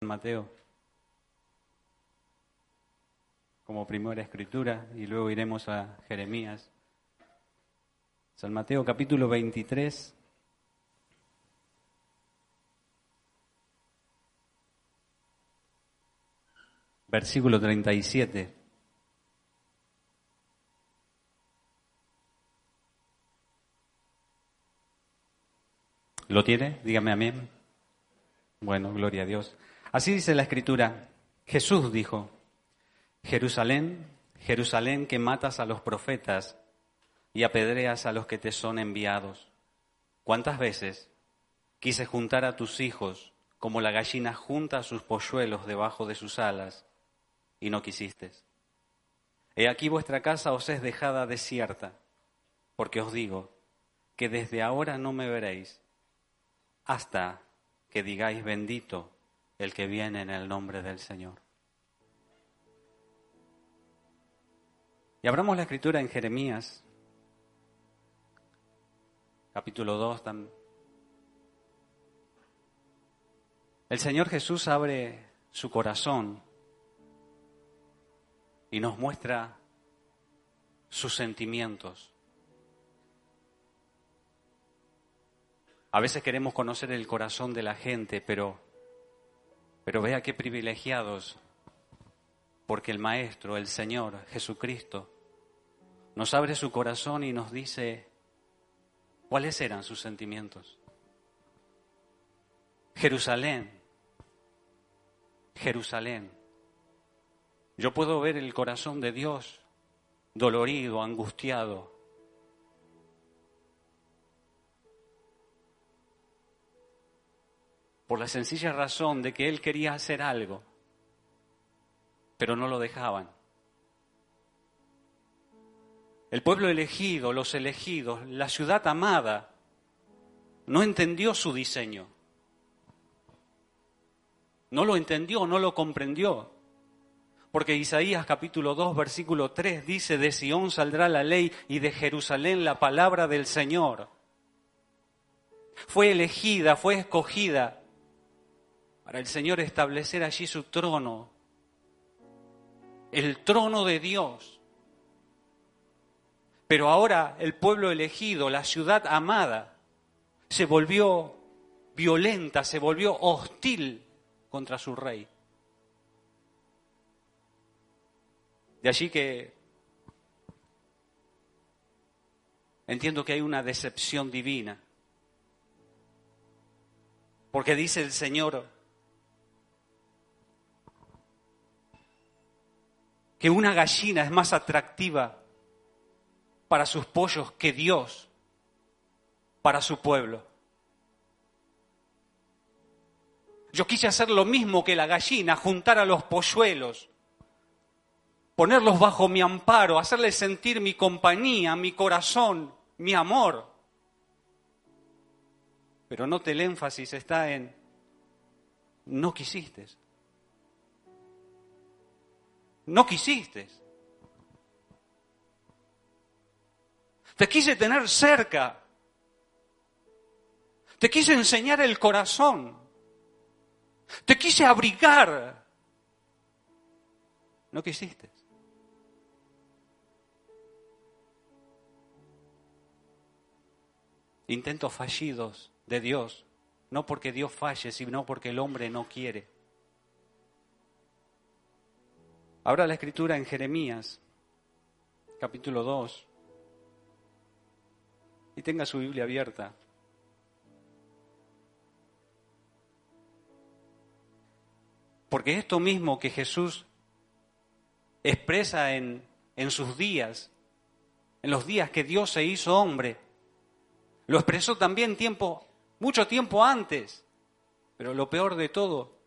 Mateo como primera escritura y luego iremos a Jeremías. San Mateo capítulo 23. Versículo 37. ¿Lo tiene? Dígame amén. Bueno, gloria a Dios. Así dice la escritura. Jesús dijo, Jerusalén, Jerusalén que matas a los profetas y apedreas a los que te son enviados. ¿Cuántas veces quise juntar a tus hijos como la gallina junta a sus polluelos debajo de sus alas y no quisiste? He aquí vuestra casa os es dejada desierta, porque os digo que desde ahora no me veréis hasta que digáis bendito el que viene en el nombre del Señor. Y abramos la escritura en Jeremías, capítulo 2. El Señor Jesús abre su corazón y nos muestra sus sentimientos. A veces queremos conocer el corazón de la gente, pero, pero vea qué privilegiados, porque el Maestro, el Señor Jesucristo, nos abre su corazón y nos dice cuáles eran sus sentimientos. Jerusalén, Jerusalén. Yo puedo ver el corazón de Dios dolorido, angustiado, por la sencilla razón de que él quería hacer algo, pero no lo dejaban. El pueblo elegido, los elegidos, la ciudad amada, no entendió su diseño. No lo entendió, no lo comprendió. Porque Isaías capítulo 2, versículo 3 dice, de Sión saldrá la ley y de Jerusalén la palabra del Señor. Fue elegida, fue escogida para el Señor establecer allí su trono, el trono de Dios. Pero ahora el pueblo elegido, la ciudad amada, se volvió violenta, se volvió hostil contra su rey. De allí que entiendo que hay una decepción divina. Porque dice el Señor, que una gallina es más atractiva para sus pollos que Dios para su pueblo. Yo quise hacer lo mismo que la gallina, juntar a los polluelos, ponerlos bajo mi amparo, hacerles sentir mi compañía, mi corazón, mi amor. Pero note el énfasis está en, no quisiste. No quisiste. Te quise tener cerca. Te quise enseñar el corazón. Te quise abrigar. No quisiste. Intentos fallidos de Dios, no porque Dios falle, sino porque el hombre no quiere. Ahora la escritura en Jeremías, capítulo 2, y tenga su Biblia abierta. Porque esto mismo que Jesús expresa en, en sus días, en los días que Dios se hizo hombre, lo expresó también tiempo, mucho tiempo antes. Pero lo peor de todo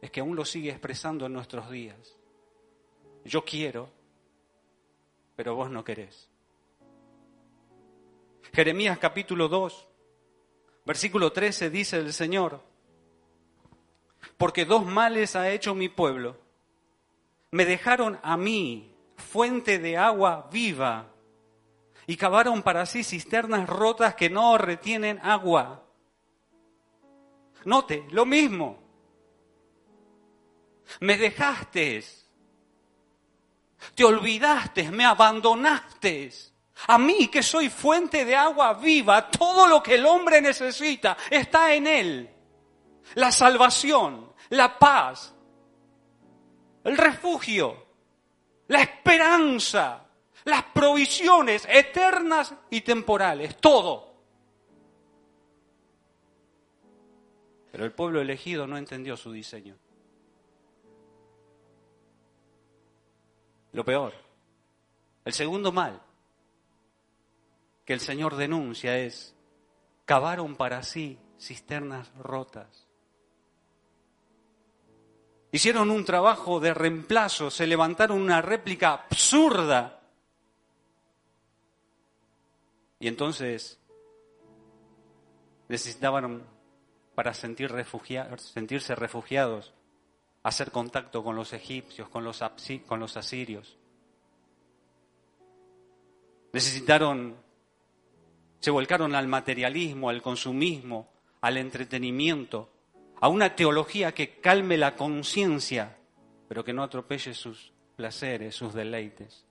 es que aún lo sigue expresando en nuestros días. Yo quiero, pero vos no querés. Jeremías capítulo 2, versículo 13 dice el Señor, porque dos males ha hecho mi pueblo. Me dejaron a mí fuente de agua viva y cavaron para sí cisternas rotas que no retienen agua. Note, lo mismo. Me dejaste, te olvidaste, me abandonaste. A mí que soy fuente de agua viva, todo lo que el hombre necesita está en él. La salvación, la paz, el refugio, la esperanza, las provisiones eternas y temporales, todo. Pero el pueblo elegido no entendió su diseño. Lo peor, el segundo mal que el Señor denuncia es, cavaron para sí cisternas rotas. Hicieron un trabajo de reemplazo, se levantaron una réplica absurda y entonces necesitaban, para sentir sentirse refugiados, hacer contacto con los egipcios, con los, con los asirios. Necesitaron, se volcaron al materialismo, al consumismo, al entretenimiento, a una teología que calme la conciencia, pero que no atropelle sus placeres, sus deleites.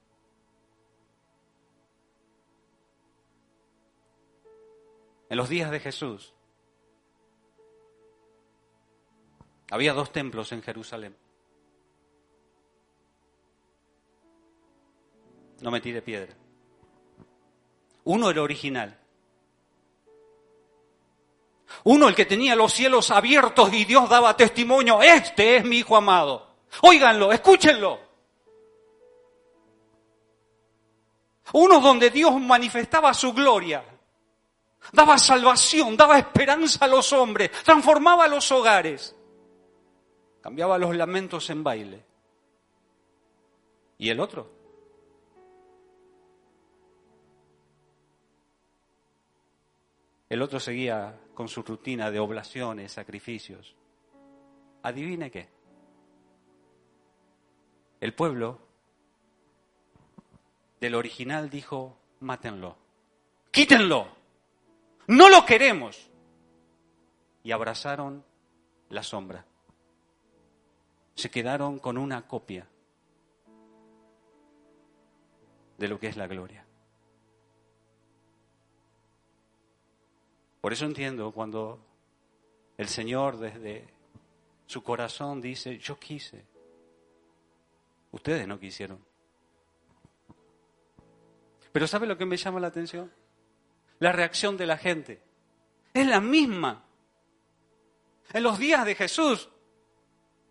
En los días de Jesús había dos templos en Jerusalén. No me tire piedra. Uno el original. Uno el que tenía los cielos abiertos y Dios daba testimonio. Este es mi hijo amado. Óiganlo, escúchenlo. Uno donde Dios manifestaba su gloria daba salvación, daba esperanza a los hombres, transformaba los hogares, cambiaba los lamentos en baile. ¿Y el otro? El otro seguía con su rutina de oblaciones, sacrificios. Adivine qué. El pueblo del original dijo, mátenlo, quítenlo. No lo queremos. Y abrazaron la sombra. Se quedaron con una copia de lo que es la gloria. Por eso entiendo cuando el Señor desde su corazón dice, yo quise, ustedes no quisieron. Pero ¿sabe lo que me llama la atención? la reacción de la gente. Es la misma. En los días de Jesús,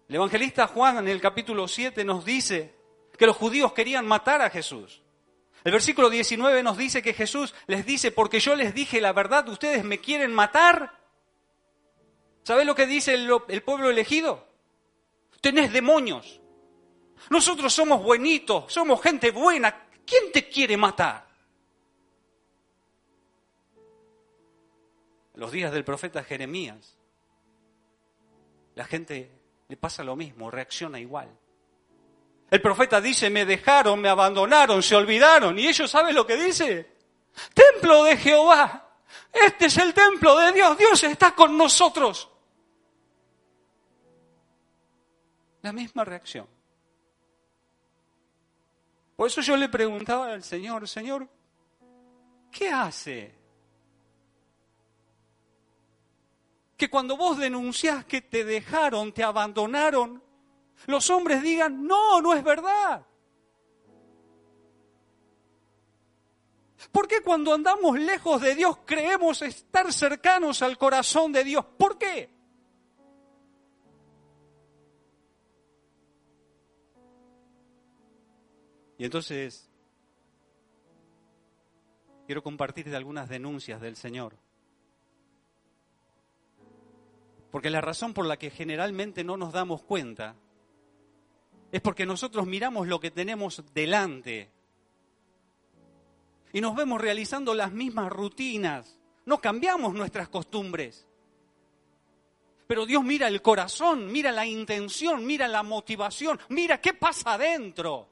el evangelista Juan en el capítulo 7 nos dice que los judíos querían matar a Jesús. El versículo 19 nos dice que Jesús les dice, porque yo les dije la verdad, ustedes me quieren matar. ¿Sabes lo que dice el, pueblo elegido? Tenés demonios. Nosotros somos buenitos, somos gente buena. ¿Quién te quiere matar? los días del profeta Jeremías, la gente le pasa lo mismo, reacciona igual. El profeta dice, me dejaron, me abandonaron, se olvidaron. ¿Y ellos saben lo que dice? Templo de Jehová. Este es el templo de Dios. Dios está con nosotros. La misma reacción. Por eso yo le preguntaba al Señor, Señor, ¿qué hace que cuando vos denunciás que te dejaron, te abandonaron, los hombres digan, no, no es verdad. ¿Por qué cuando andamos lejos de Dios creemos estar cercanos al corazón de Dios? ¿Por qué? Y entonces, quiero compartirte algunas denuncias del Señor Porque la razón por la que generalmente no nos damos cuenta es porque nosotros miramos lo que tenemos delante y nos vemos realizando las mismas rutinas. No cambiamos nuestras costumbres. Pero Dios mira el corazón, mira la intención, mira la motivación, mira qué pasa adentro.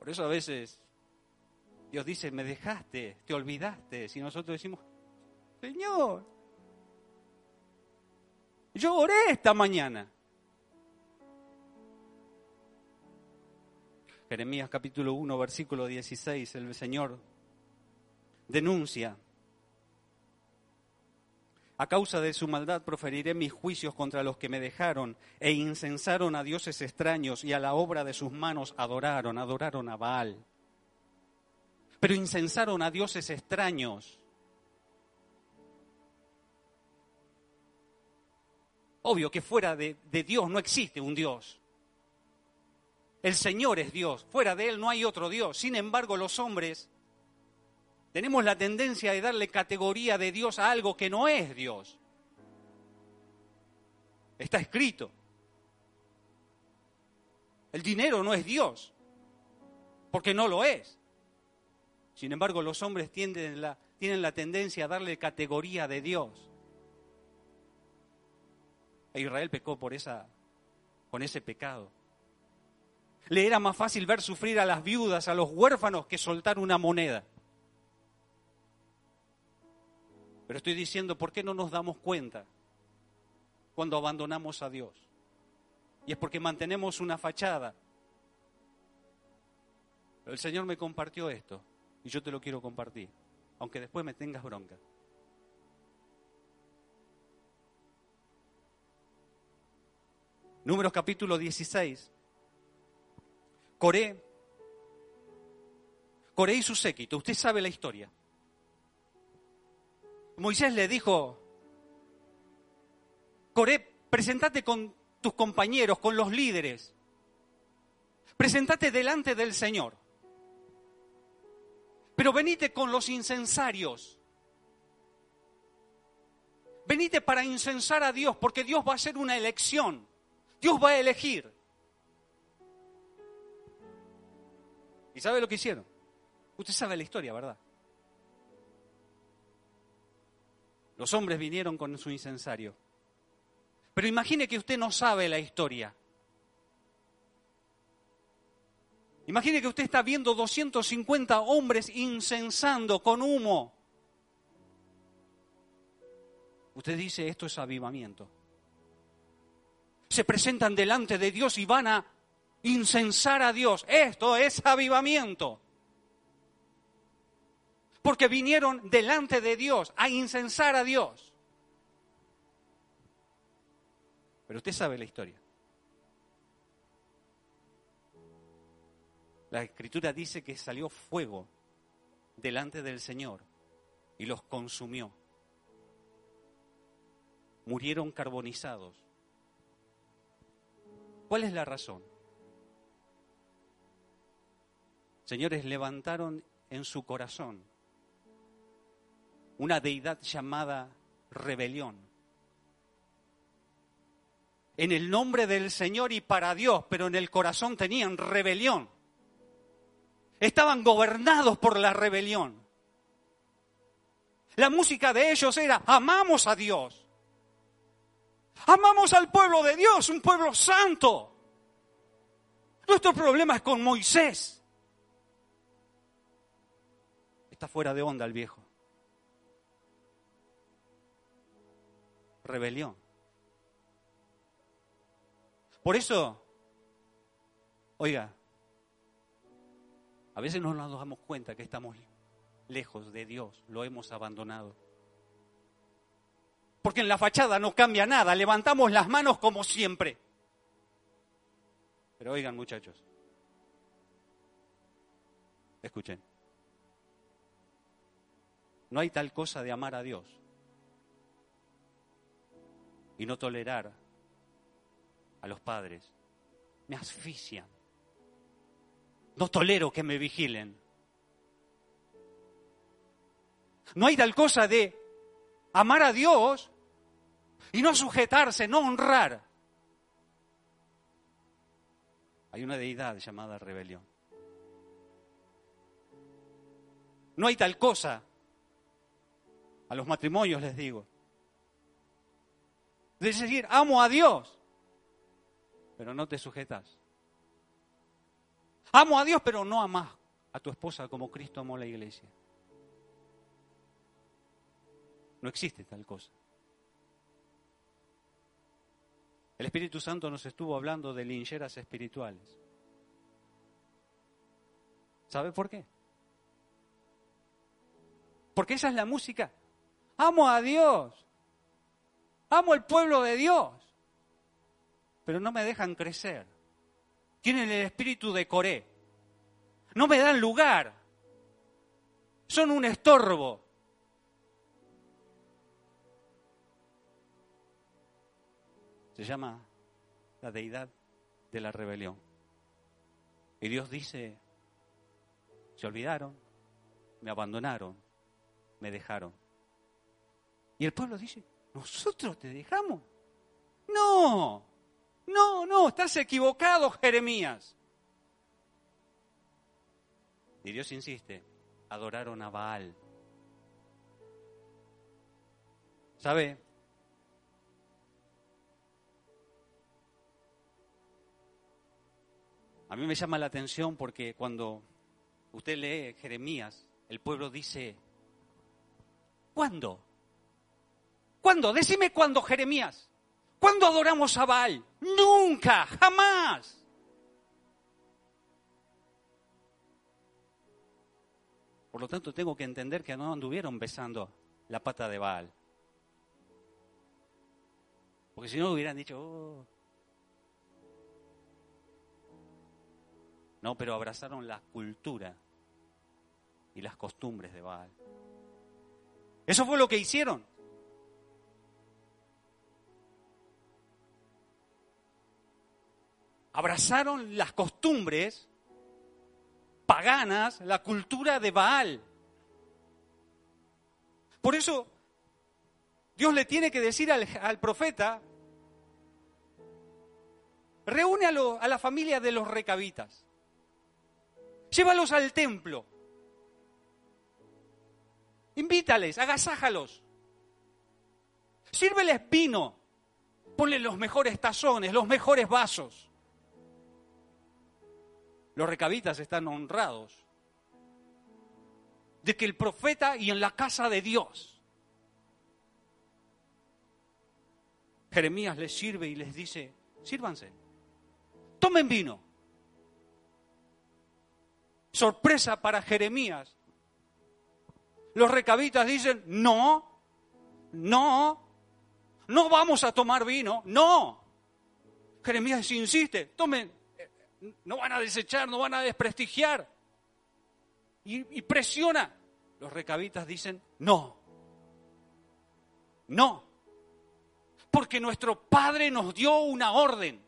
Por eso a veces Dios dice, me dejaste, te olvidaste. Si nosotros decimos, Señor, yo oré esta mañana. Jeremías capítulo 1, versículo 16, el Señor denuncia. A causa de su maldad proferiré mis juicios contra los que me dejaron e incensaron a dioses extraños y a la obra de sus manos adoraron, adoraron a Baal pero incensaron a dioses extraños. Obvio que fuera de, Dios no existe un Dios. El Señor es Dios, fuera de Él no hay otro Dios. Sin embargo, los hombres tenemos la tendencia de darle categoría de Dios a algo que no es Dios. Está escrito. El dinero no es Dios, porque no lo es. Sin embargo, los hombres tienen la, tendencia a darle categoría de Dios. E Israel pecó por esa, con ese pecado. Le era más fácil ver sufrir a las viudas, a los huérfanos, que soltar una moneda. Pero estoy diciendo, ¿por qué no nos damos cuenta cuando abandonamos a Dios? Y es porque mantenemos una fachada. El Señor me compartió esto. Y yo te lo quiero compartir, aunque después me tengas bronca. Números capítulo 16. Coré. Coré y su séquito. Usted sabe la historia. Moisés le dijo, Coré, presentate con tus compañeros, con los líderes. Presentate delante del Señor. Pero venite con los incensarios. Venite para incensar a Dios, porque Dios va a hacer una elección. Dios va a elegir. ¿Y sabe lo que hicieron? Usted sabe la historia, ¿verdad? Los hombres vinieron con su incensario. Pero imagine que usted no sabe la historia. Imagine que usted está viendo 250 hombres incensando con humo. Usted dice, esto es avivamiento. Se presentan delante de Dios y van a incensar a Dios. Esto es avivamiento. Porque vinieron delante de Dios a incensar a Dios. Pero usted sabe la historia. La escritura dice que salió fuego delante del Señor y los consumió. Murieron carbonizados. ¿Cuál es la razón? Señores, levantaron en su corazón una deidad llamada rebelión. En el nombre del Señor y para Dios, pero en el corazón tenían rebelión. Estaban gobernados por la rebelión. La música de ellos era, amamos a Dios. Amamos al pueblo de Dios, un pueblo santo. Nuestro problema es con Moisés. Está fuera de onda el viejo. Rebelión. Por eso, oiga, a veces no nos damos cuenta que estamos lejos de Dios, lo hemos abandonado. Porque en la fachada no cambia nada, levantamos las manos como siempre. Pero oigan muchachos, escuchen, no hay tal cosa de amar a Dios y no tolerar a los padres. Me asfixian. No tolero que me vigilen. No hay tal cosa de amar a Dios y no sujetarse, no honrar. Hay una deidad llamada rebelión. No hay tal cosa. A los matrimonios les digo. Es decir, amo a Dios, pero no te sujetas. Amo a Dios, pero no amas a tu esposa como Cristo amó a la iglesia. No existe tal cosa. El Espíritu Santo nos estuvo hablando de lincheras espirituales. ¿Sabe por qué? Porque esa es la música. Amo a Dios. Amo el pueblo de Dios. Pero no me dejan crecer. Tienen el espíritu de Coré. No me dan lugar. Son un estorbo. Se llama la deidad de la rebelión. Y Dios dice, se olvidaron, me abandonaron, me dejaron. Y el pueblo dice, ¿nosotros te dejamos? No, no, no, estás equivocado, Jeremías. Y Dios insiste, adoraron a Baal. ¿Sabe? A mí me llama la atención porque cuando usted lee Jeremías, el pueblo dice, ¿cuándo? ¿Cuándo? Decime cuándo, Jeremías. ¿Cuándo adoramos a Baal? Nunca, jamás. Por lo tanto, tengo que entender que no anduvieron besando la pata de Baal. Porque si no hubieran dicho, oh, No, pero abrazaron la cultura y las costumbres de Baal. Eso fue lo que hicieron. Abrazaron las costumbres paganas, la cultura de Baal. Por eso Dios le tiene que decir al, profeta, reúne a, la familia de los recabitas. Llévalos al templo. Invítales, agasájalos. Sírveles vino. Ponle los mejores tazones, los mejores vasos. Los recabitas están honrados de que el profeta y en la casa de Dios. Jeremías les sirve y les dice, sírvanse, tomen vino sorpresa para Jeremías. Los recabitas dicen, no, no, no vamos a tomar vino, no. Jeremías insiste, tomen, no van a desechar, no van a desprestigiar. Y, presiona. Los recabitas dicen, no, no, porque nuestro Padre nos dio una orden.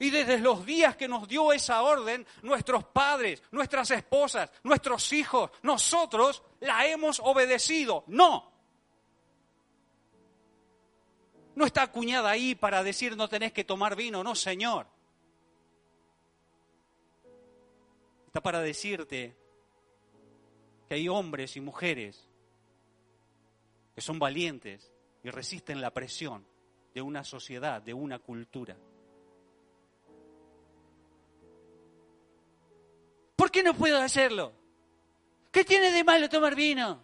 Y desde los días que nos dio esa orden, nuestros padres, nuestras esposas, nuestros hijos, nosotros la hemos obedecido. No. No está acuñada ahí para decir no tenés que tomar vino, no, Señor. Está para decirte que hay hombres y mujeres que son valientes y resisten la presión de una sociedad, de una cultura. ¿Por qué no puedo hacerlo? ¿Qué tiene de malo tomar vino?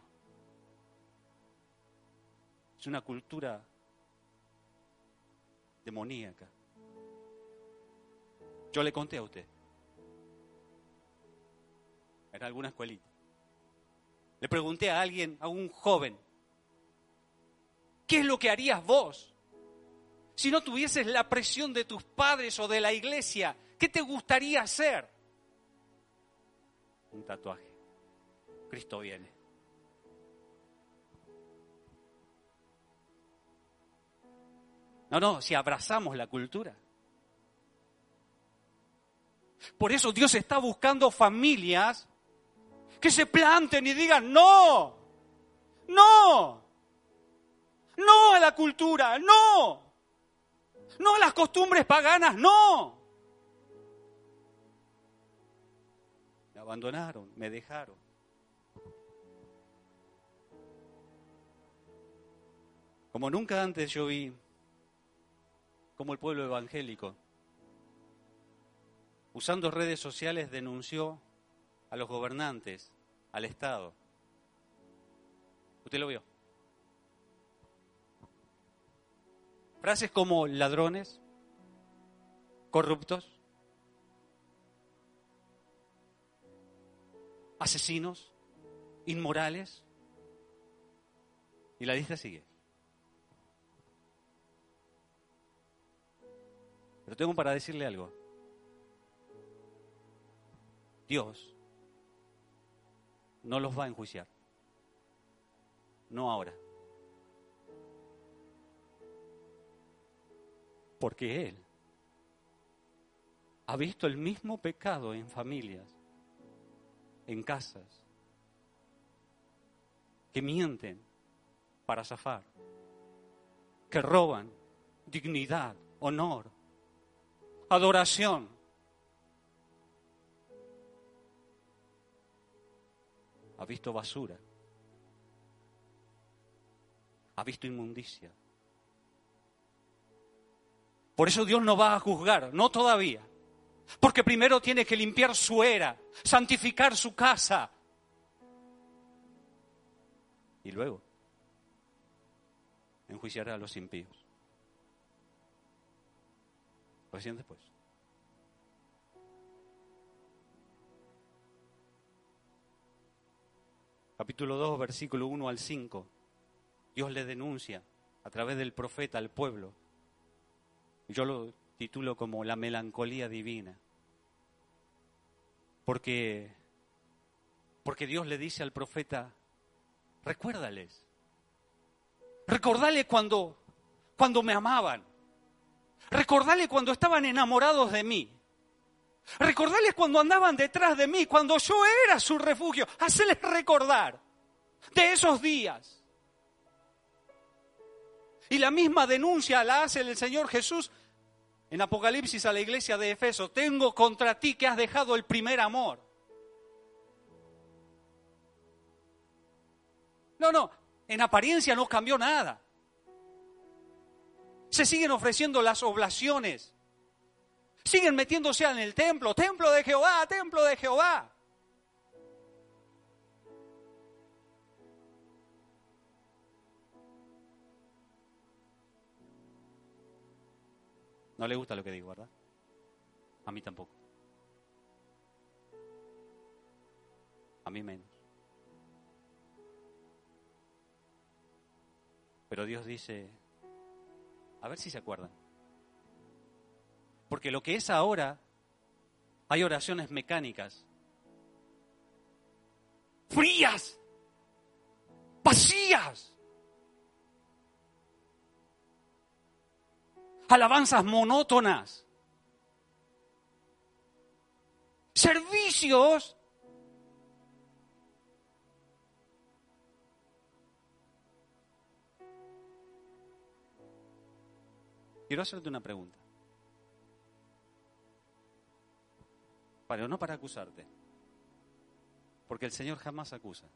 Es una cultura demoníaca. Yo le conté a usted. Era alguna escuelita. Le pregunté a alguien, a un joven, ¿qué es lo que harías vos si no tuvieses la presión de tus padres o de la iglesia? ¿Qué te gustaría hacer? un tatuaje. Cristo viene. No, no, si abrazamos la cultura. Por eso Dios está buscando familias que se planten y digan, no, no, no a la cultura, no, no a las costumbres paganas, no. Me abandonaron, me dejaron. Como nunca antes yo vi como el pueblo evangélico, usando redes sociales, denunció a los gobernantes, al Estado. ¿Usted lo vio? Frases como ladrones, corruptos, asesinos, inmorales. Y la lista sigue. Pero tengo para decirle algo. Dios no los va a enjuiciar. No ahora. Porque Él ha visto el mismo pecado en familias, en casas, que mienten para zafar, que roban dignidad, honor, adoración. Ha visto basura. Ha visto inmundicia. Por eso Dios no va a juzgar, no todavía. Porque primero tiene que limpiar su era, santificar su casa. Y luego enjuiciará a los impíos. Recién después. Capítulo 2, versículo 1 al 5. Dios le denuncia a través del profeta al pueblo. Yo lo titulo como la melancolía divina. Porque, porque Dios le dice al profeta, recuérdales. Recordale cuando, cuando me amaban. Recordale cuando estaban enamorados de mí. Recordales cuando andaban detrás de mí, cuando yo era su refugio. Haceles recordar de esos días. Y la misma denuncia la hace el Señor Jesús en Apocalipsis a la iglesia de Efeso. Tengo contra ti que has dejado el primer amor. No, no, en apariencia no cambió nada. Se siguen ofreciendo las oblaciones. Siguen metiéndose en el templo, templo de Jehová, templo de Jehová. No le gusta lo que digo, ¿verdad? A mí tampoco. A mí menos. Pero Dios dice, a ver si se acuerdan. Porque lo que es ahora, hay oraciones mecánicas, frías, vacías, alabanzas monótonas, servicios Quiero hacerte una pregunta. Pero no para acusarte. Porque el Señor jamás acusa.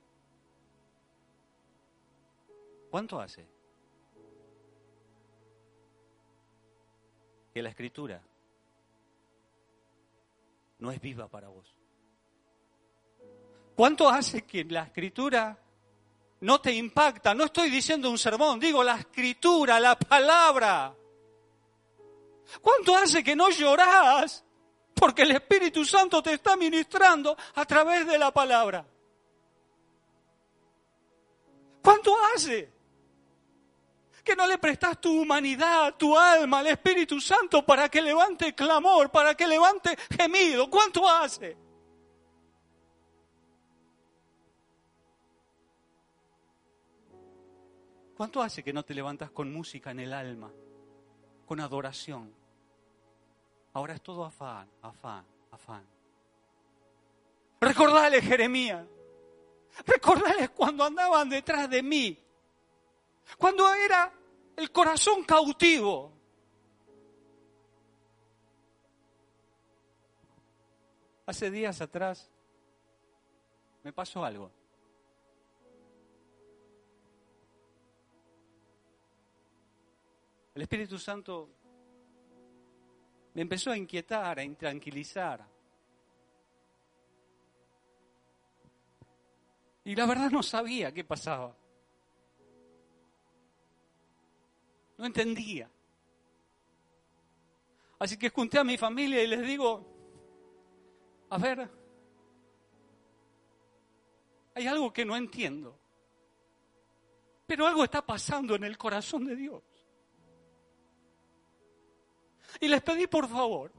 ¿Cuánto hace que la escritura no es viva para vos? ¿Cuánto hace que la escritura no te impacta? No estoy diciendo un sermón, digo la escritura, la palabra. ¿Cuánto hace que no llorás? Porque el Espíritu Santo te está ministrando a través de la palabra. ¿Cuánto hace? Que no le prestas tu humanidad, tu alma al Espíritu Santo para que levante clamor, para que levante gemido. ¿Cuánto hace? ¿Cuánto hace que no te levantas con música en el alma, con adoración? Ahora es todo afán, afán, afán. Recordale, Jeremías, Recordarles cuando andaban detrás de mí, cuando era el corazón cautivo. Hace días atrás me pasó algo. El Espíritu Santo me empezó a inquietar, a intranquilizar. Y la verdad no sabía qué pasaba. No entendía. Así que junté a mi familia y les digo, a ver, hay algo que no entiendo, pero algo está pasando en el corazón de Dios. Y les pedí por favor,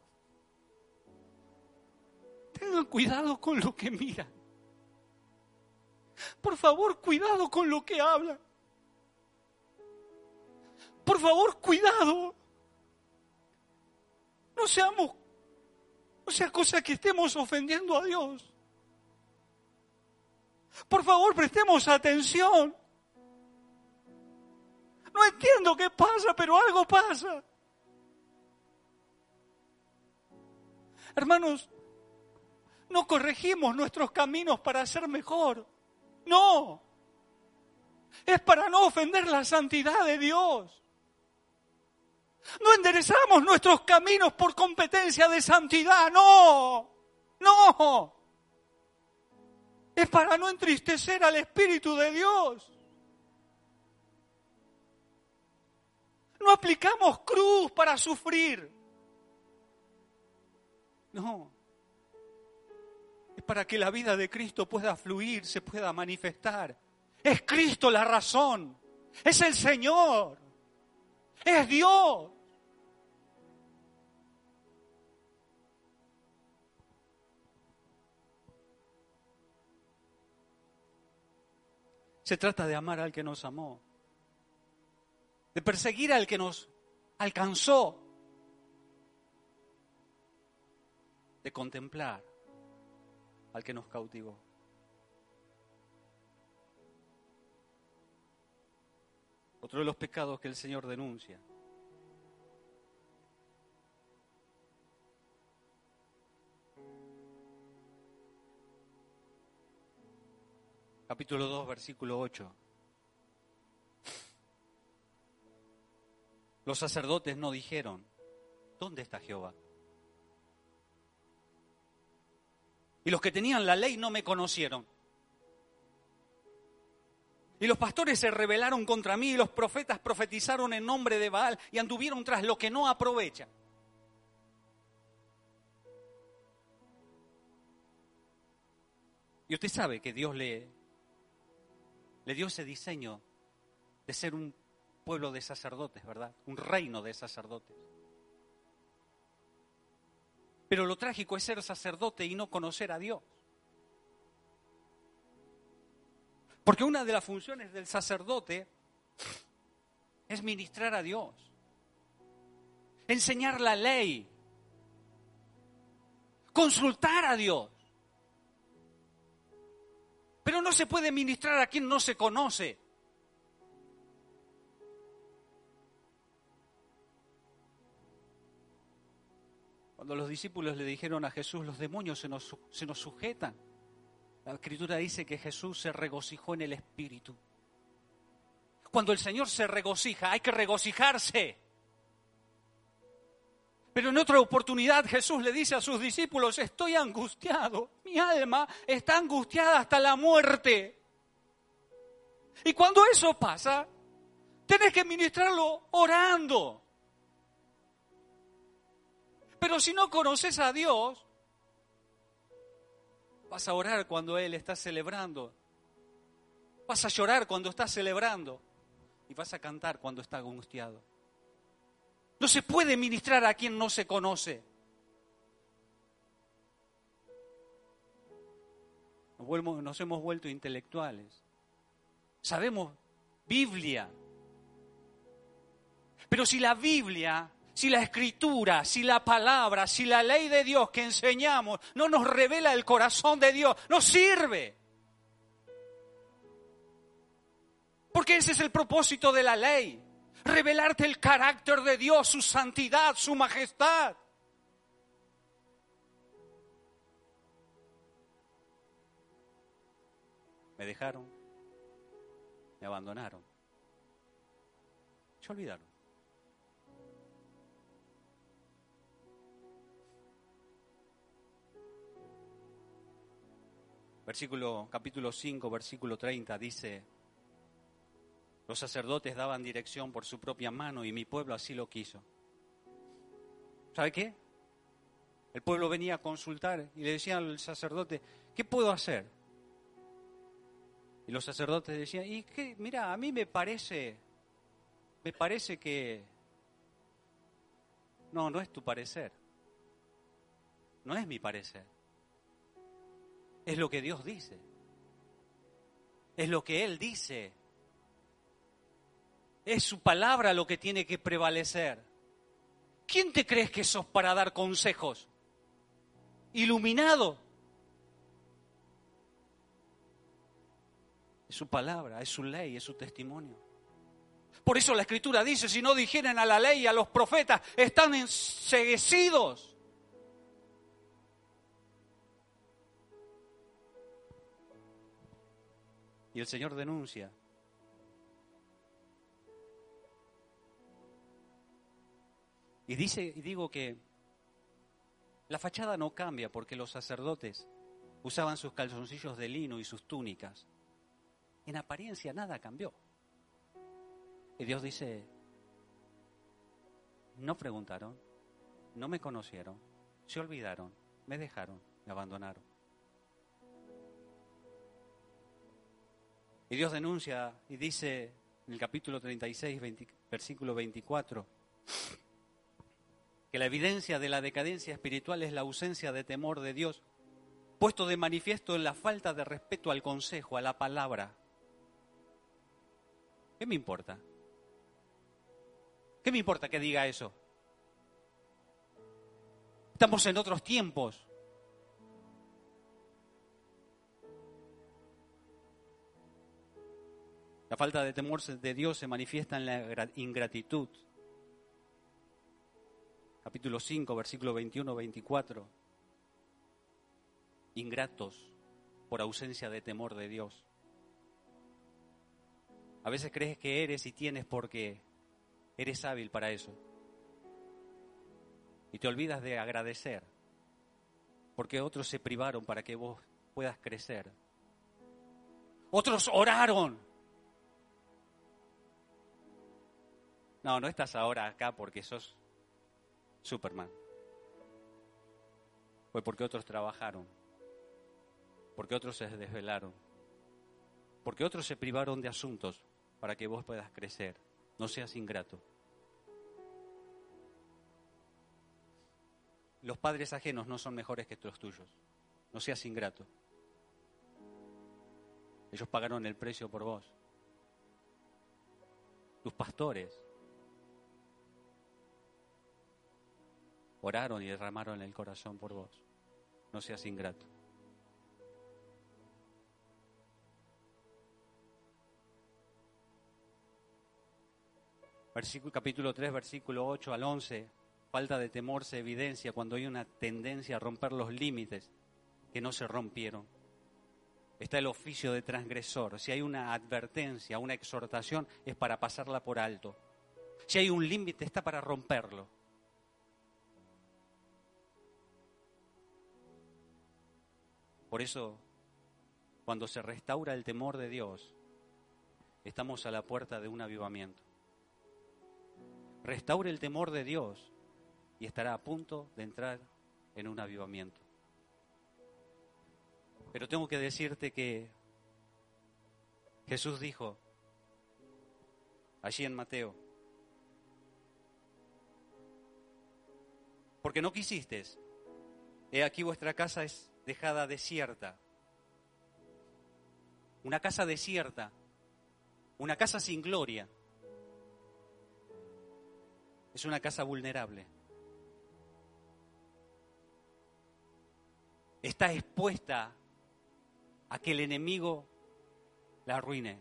tengan cuidado con lo que miran. Por favor, cuidado con lo que hablan. Por favor, cuidado. No seamos, no sea cosa que estemos ofendiendo a Dios. Por favor, prestemos atención. No entiendo qué pasa, pero algo pasa. Hermanos, no corregimos nuestros caminos para ser mejor. No. Es para no ofender la santidad de Dios. No enderezamos nuestros caminos por competencia de santidad. No. No. Es para no entristecer al Espíritu de Dios. No aplicamos cruz para sufrir. No. Es para que la vida de Cristo pueda fluir, se pueda manifestar. Es Cristo la razón. Es el Señor. Es Dios. Se trata de amar al que nos amó, de perseguir al que nos alcanzó, de contemplar al que nos cautivó. Otro de los pecados que el Señor denuncia. Capítulo 2, versículo 8. Los sacerdotes no dijeron, ¿dónde está Jehová? Y los que tenían la ley no me conocieron. Y los pastores se rebelaron contra mí y los profetas profetizaron en nombre de Baal y anduvieron tras lo que no aprovecha. Y usted sabe que Dios le, le dio ese diseño de ser un pueblo de sacerdotes, ¿verdad? Un reino de sacerdotes. Pero lo trágico es ser sacerdote y no conocer a Dios. Porque una de las funciones del sacerdote es ministrar a Dios, enseñar la ley, consultar a Dios. Pero no se puede ministrar a quien no se conoce. Cuando los discípulos le dijeron a Jesús, los demonios se nos, se nos sujetan. La escritura dice que Jesús se regocijó en el Espíritu. Cuando el Señor se regocija, hay que regocijarse. Pero en otra oportunidad Jesús le dice a sus discípulos, estoy angustiado, mi alma está angustiada hasta la muerte. Y cuando eso pasa, tenés que ministrarlo orando. Pero si no conoces a Dios, vas a orar cuando Él está celebrando. Vas a llorar cuando está celebrando. Y vas a cantar cuando está angustiado. No se puede ministrar a quien no se conoce. Nos, hemos vuelto intelectuales. Sabemos Biblia. Pero si la Biblia si la escritura, si la palabra, si la ley de Dios que enseñamos no nos revela el corazón de Dios, no sirve. Porque ese es el propósito de la ley. Revelarte el carácter de Dios, su santidad, su majestad. Me dejaron, me abandonaron, se olvidaron. Versículo, capítulo 5, versículo 30 dice, los sacerdotes daban dirección por su propia mano y mi pueblo así lo quiso. ¿Sabe qué? El pueblo venía a consultar y le decían al sacerdote, ¿qué puedo hacer? Y los sacerdotes decían, y qué, mira, a mí me parece, me parece que... No, no es tu parecer. No es mi parecer. Es lo que Dios dice. Es lo que Él dice. Es su palabra lo que tiene que prevalecer. ¿Quién te crees que sos para dar consejos? Iluminado. Es su palabra, es su ley, es su testimonio. Por eso la escritura dice, si no dijeren a la ley y a los profetas, están enseguecidos. Y el Señor denuncia. Y dice y digo que la fachada no cambia porque los sacerdotes usaban sus calzoncillos de lino y sus túnicas. En apariencia nada cambió. Y Dios dice, no preguntaron, no me conocieron, se olvidaron, me dejaron, me abandonaron. Y Dios denuncia y dice en el capítulo 36, versículo 24, que la evidencia de la decadencia espiritual es la ausencia de temor de Dios, puesto de manifiesto en la falta de respeto al consejo, a la palabra. ¿Qué me importa? ¿Qué me importa que diga eso? Estamos en otros tiempos. La falta de temor de Dios se manifiesta en la ingratitud. Capítulo 5, versículo 21-24. Ingratos por ausencia de temor de Dios. A veces crees que eres y tienes porque eres hábil para eso. Y te olvidas de agradecer porque otros se privaron para que vos puedas crecer. Otros oraron No, no estás ahora acá porque sos Superman. Fue porque otros trabajaron, porque otros se desvelaron, porque otros se privaron de asuntos para que vos puedas crecer. No seas ingrato. Los padres ajenos no son mejores que los tuyos. No seas ingrato. Ellos pagaron el precio por vos. Tus pastores oraron y derramaron el corazón por vos. No seas ingrato. Versículo, capítulo 3, versículo 8 al 11. Falta de temor se evidencia cuando hay una tendencia a romper los límites que no se rompieron. Está el oficio de transgresor. Si hay una advertencia, una exhortación, es para pasarla por alto. Si hay un límite, está para romperlo. Por eso, cuando se restaura el temor de Dios, estamos a la puerta de un avivamiento. Restaure el temor de Dios y estará a punto de entrar en un avivamiento. Pero tengo que decirte que Jesús dijo allí en Mateo, porque no quisiste, he aquí vuestra casa es dejada desierta. Una casa desierta, una casa sin gloria, es una casa vulnerable. Está expuesta a que el enemigo la arruine.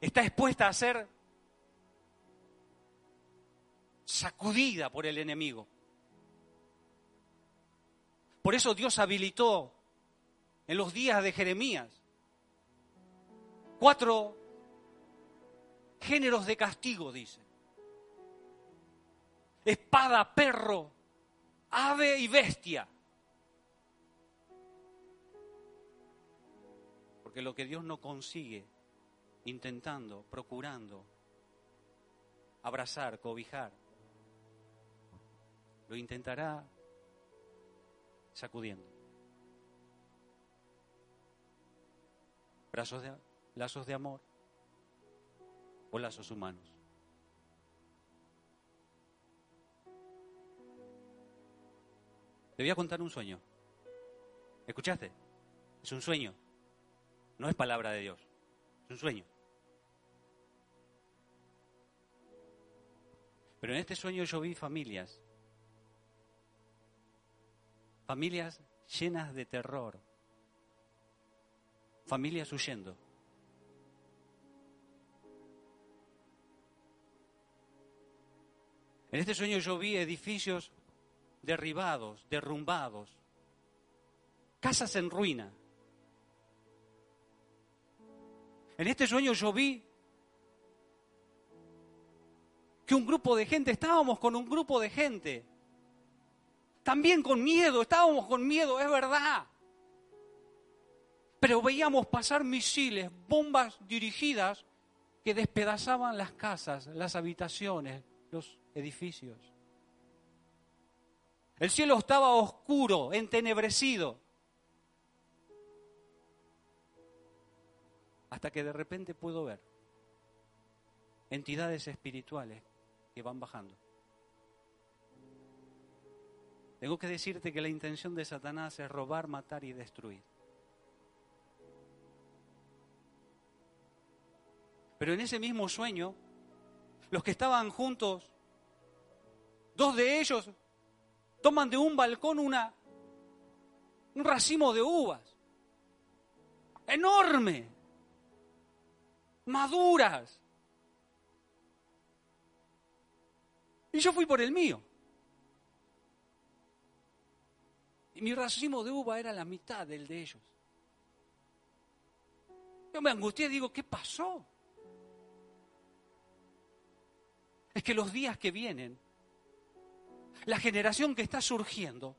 está expuesta a ser sacudida por el enemigo. Por eso Dios habilitó en los días de Jeremías cuatro géneros de castigo, dice. Espada, perro, ave y bestia. Porque lo que Dios no consigue intentando, procurando, abrazar, cobijar, lo intentará sacudiendo. Brazos de, lazos de amor o lazos humanos. Te voy a contar un sueño. ¿Escuchaste? Es un sueño. No es palabra de Dios. Es un sueño. Pero en este sueño yo vi familias. Familias llenas de terror. Familias huyendo. En este sueño yo vi edificios derribados, derrumbados, casas en ruina. En este sueño yo vi que un grupo de gente, estábamos con un grupo de gente, también con miedo, estábamos con miedo, es verdad. Pero veíamos pasar misiles, bombas dirigidas que despedazaban las casas, las habitaciones, los edificios. El cielo estaba oscuro, entenebrecido. Hasta que de repente puedo ver entidades espirituales que van bajando. Tengo que decirte que la intención de Satanás es robar, matar y destruir. Pero en ese mismo sueño, los que estaban juntos, dos de ellos toman de un balcón una, un racimo de uvas, enorme, maduras, Y yo fui por el mío. Mi racimo de uva era la mitad del de ellos. Yo me angustié y digo, ¿qué pasó? Es que los días que vienen, la generación que está surgiendo,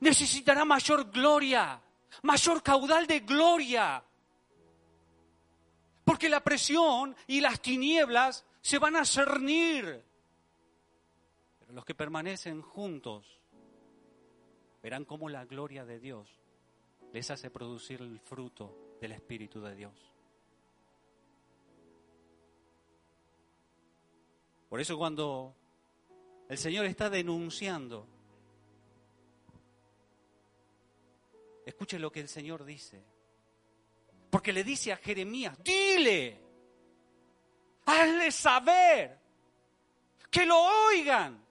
necesitará mayor gloria, mayor caudal de gloria. Porque la presión y las tinieblas se van a cernir los que permanecen juntos verán cómo la gloria de Dios les hace producir el fruto del Espíritu de Dios. Por eso cuando el Señor está denunciando, escuche lo que el Señor dice. Porque le dice a Jeremías, dile, hazle saber, que lo oigan.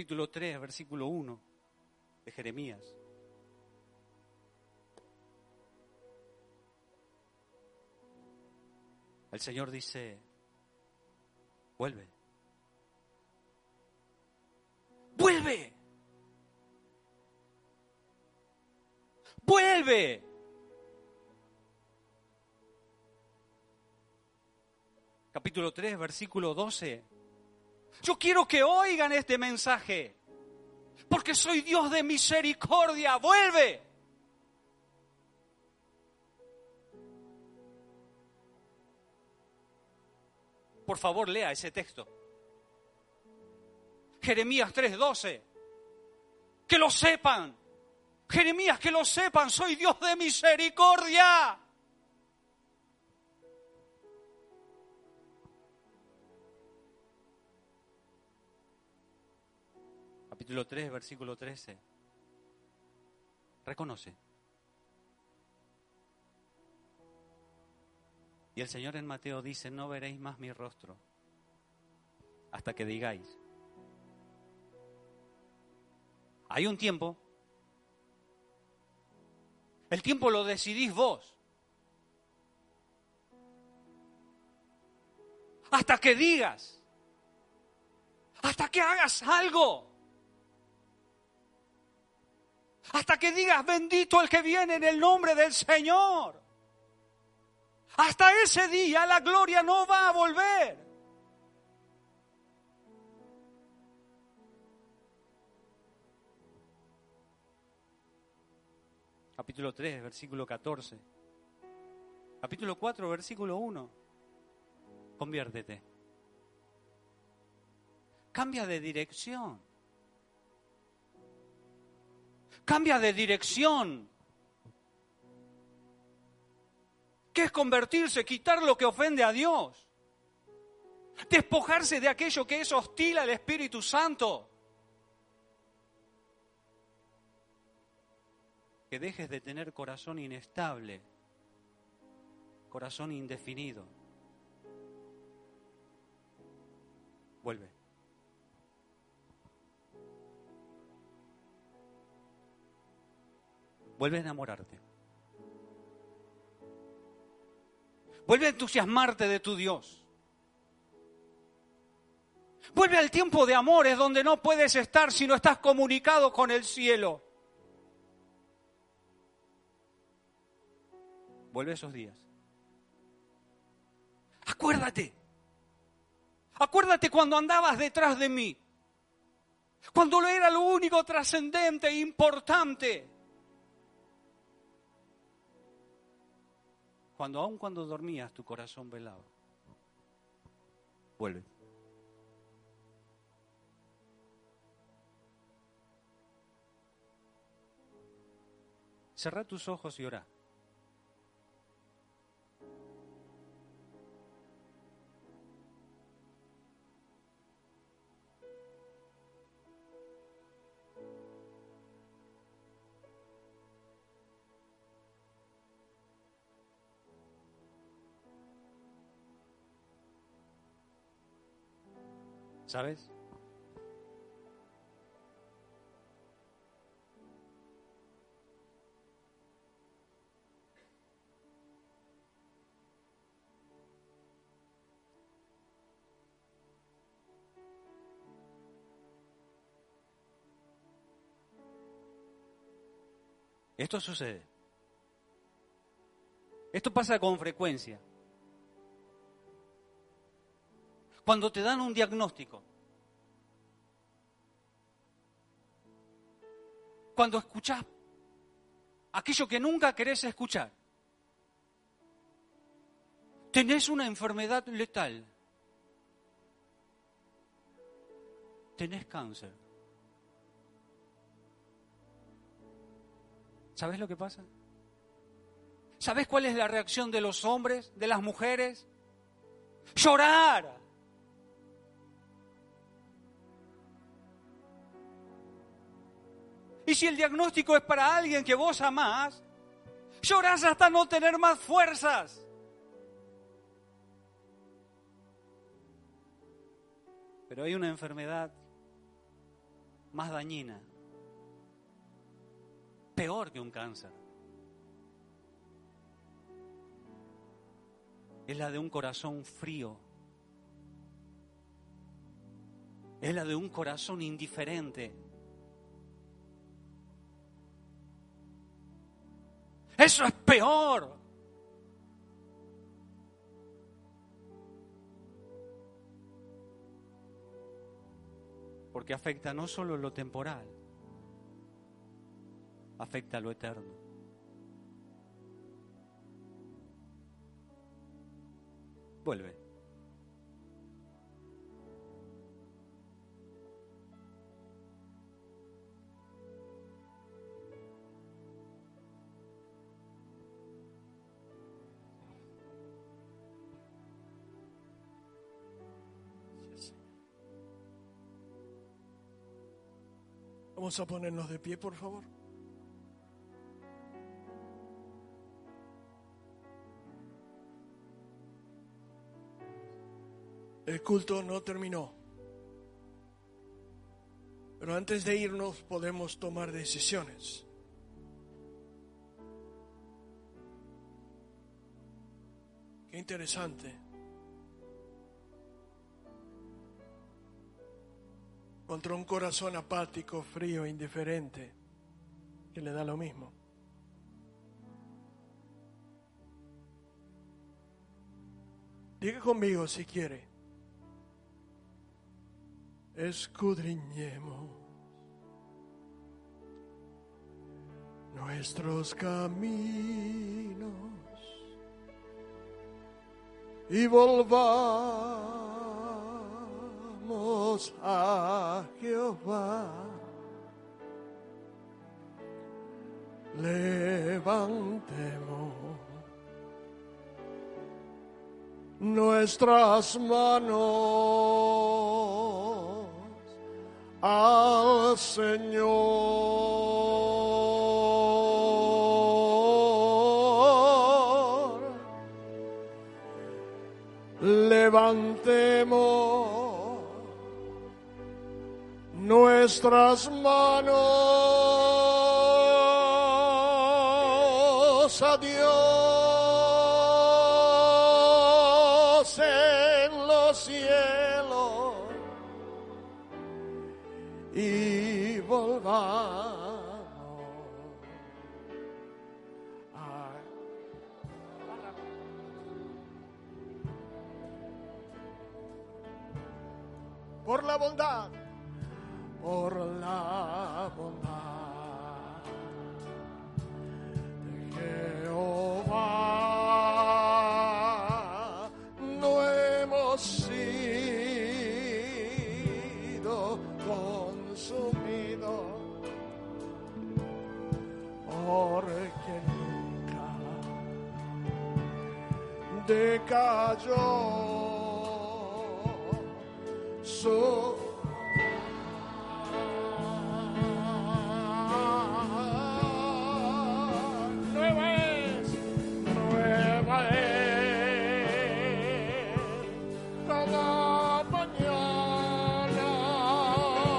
Capítulo 3, versículo 1 de Jeremías. El Señor dice, vuelve, vuelve, vuelve. Capítulo 3, versículo 12 yo quiero que oigan este mensaje, porque soy Dios de misericordia. Vuelve. Por favor, lea ese texto. Jeremías 3:12. Que lo sepan. Jeremías, que lo sepan, soy Dios de misericordia. Capítulo 3, versículo 13. Reconoce. Y el Señor en Mateo dice, no veréis más mi rostro hasta que digáis. Hay un tiempo El tiempo lo decidís vos. Hasta que digas. Hasta que hagas algo. Hasta que digas, bendito el que viene en el nombre del Señor. Hasta ese día la gloria no va a volver. Capítulo 3, versículo 14. Capítulo 4, versículo 1. Conviértete. Cambia de dirección. Cambia de dirección. ¿Qué es convertirse? Quitar lo que ofende a Dios. Despojarse de aquello que es hostil al Espíritu Santo. Que dejes de tener corazón inestable, corazón indefinido. Vuelve. Vuelve a enamorarte. Vuelve a entusiasmarte de tu Dios. Vuelve al tiempo de amores donde no puedes estar si no estás comunicado con el cielo. Vuelve a esos días. Acuérdate. Acuérdate cuando andabas detrás de mí. Cuando era lo único trascendente e importante. Cuando aun cuando dormías tu corazón velaba. Vuelve. Cerra tus ojos y ora. ¿Sabes? Esto sucede. Esto pasa con frecuencia. Cuando te dan un diagnóstico, cuando escuchas aquello que nunca querés escuchar, tenés una enfermedad letal, tenés cáncer. ¿Sabes lo que pasa? ¿Sabes cuál es la reacción de los hombres, de las mujeres? Llorar. Y si el diagnóstico es para alguien que vos amás, llorás hasta no tener más fuerzas. Pero hay una enfermedad más dañina, peor que un cáncer. Es la de un corazón frío. Es la de un corazón indiferente. Eso es peor. Porque afecta no solo lo temporal, afecta lo eterno. Vuelve. Vamos a ponernos de pie, por favor. El culto no terminó. Pero antes de irnos podemos tomar decisiones. Qué interesante. Contra un corazón apático, frío, indiferente, que le da lo mismo. Diga conmigo si quiere. Escudriñemos nuestros caminos y volvamos a Jehová. Levantemos nuestras manos al Señor. Levantemos nuestras manos. A Dios en los cielos. Y volvamos. Por la bondad, por la bondad de Jehová. No hemos sido consumidos porque nunca decayó su nueva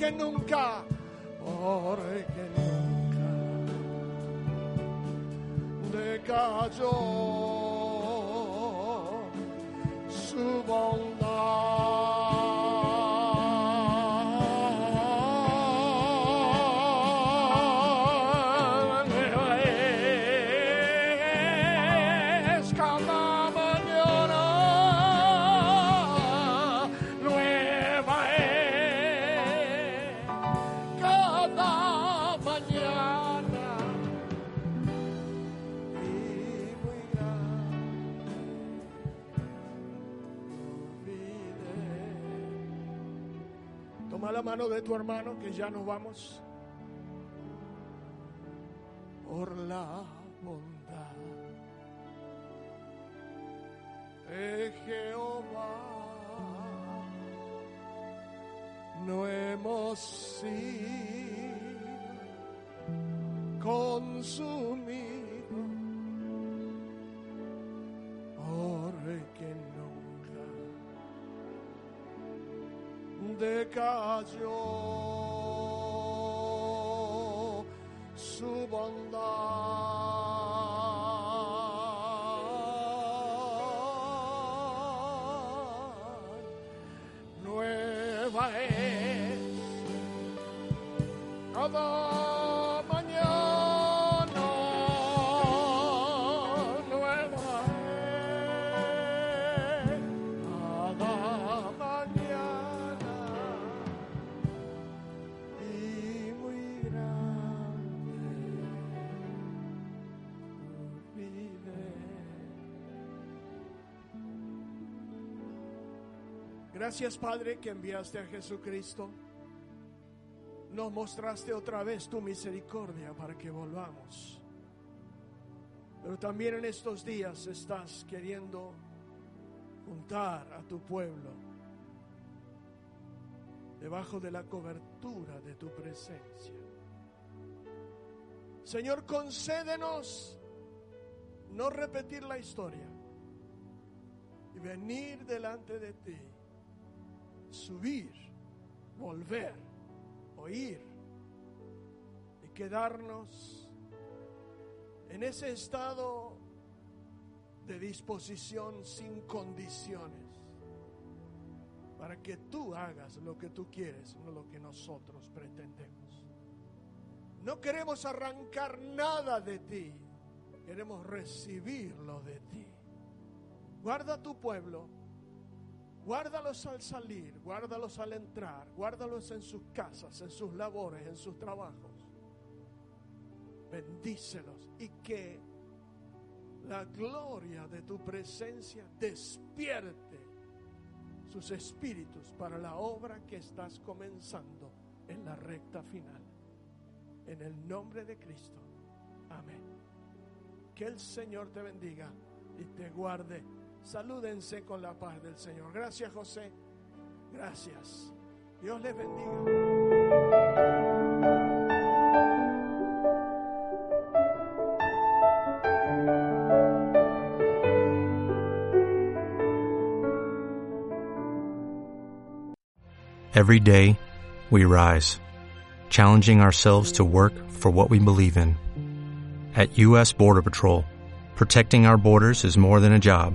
Porque nunca, mano de tu hermano que ya nos vamos. Por la bondad de Jehová no hemos sido consumidos decayó su bondad. Nueva es cada Gracias Padre que enviaste a Jesucristo nos mostraste otra vez tu misericordia para que volvamos. Pero también en estos días estás queriendo juntar a tu pueblo debajo de la cobertura de tu presencia. Señor, concédenos no repetir la historia y venir delante de ti, subir, volver, oír y quedarnos en ese estado de disposición sin condiciones para que tú hagas lo que tú quieres, no lo que nosotros pretendemos. No queremos arrancar nada de ti, queremos recibirlo de ti. Guarda tu pueblo, guárdalos al salir, guárdalos al entrar, guárdalos en sus casas, en sus labores, en sus trabajos. Bendícelos y que la gloria de tu presencia despierte sus espíritus para la obra que estás comenzando en la recta final. En el nombre de Cristo. Amén. Que el Señor te bendiga y te guarde. Salúdense con la paz del Señor. Gracias José. Gracias. Dios les bendiga. Every day, we rise, challenging ourselves to work for what we believe in. At U.S. Border Patrol, protecting our borders is more than a job,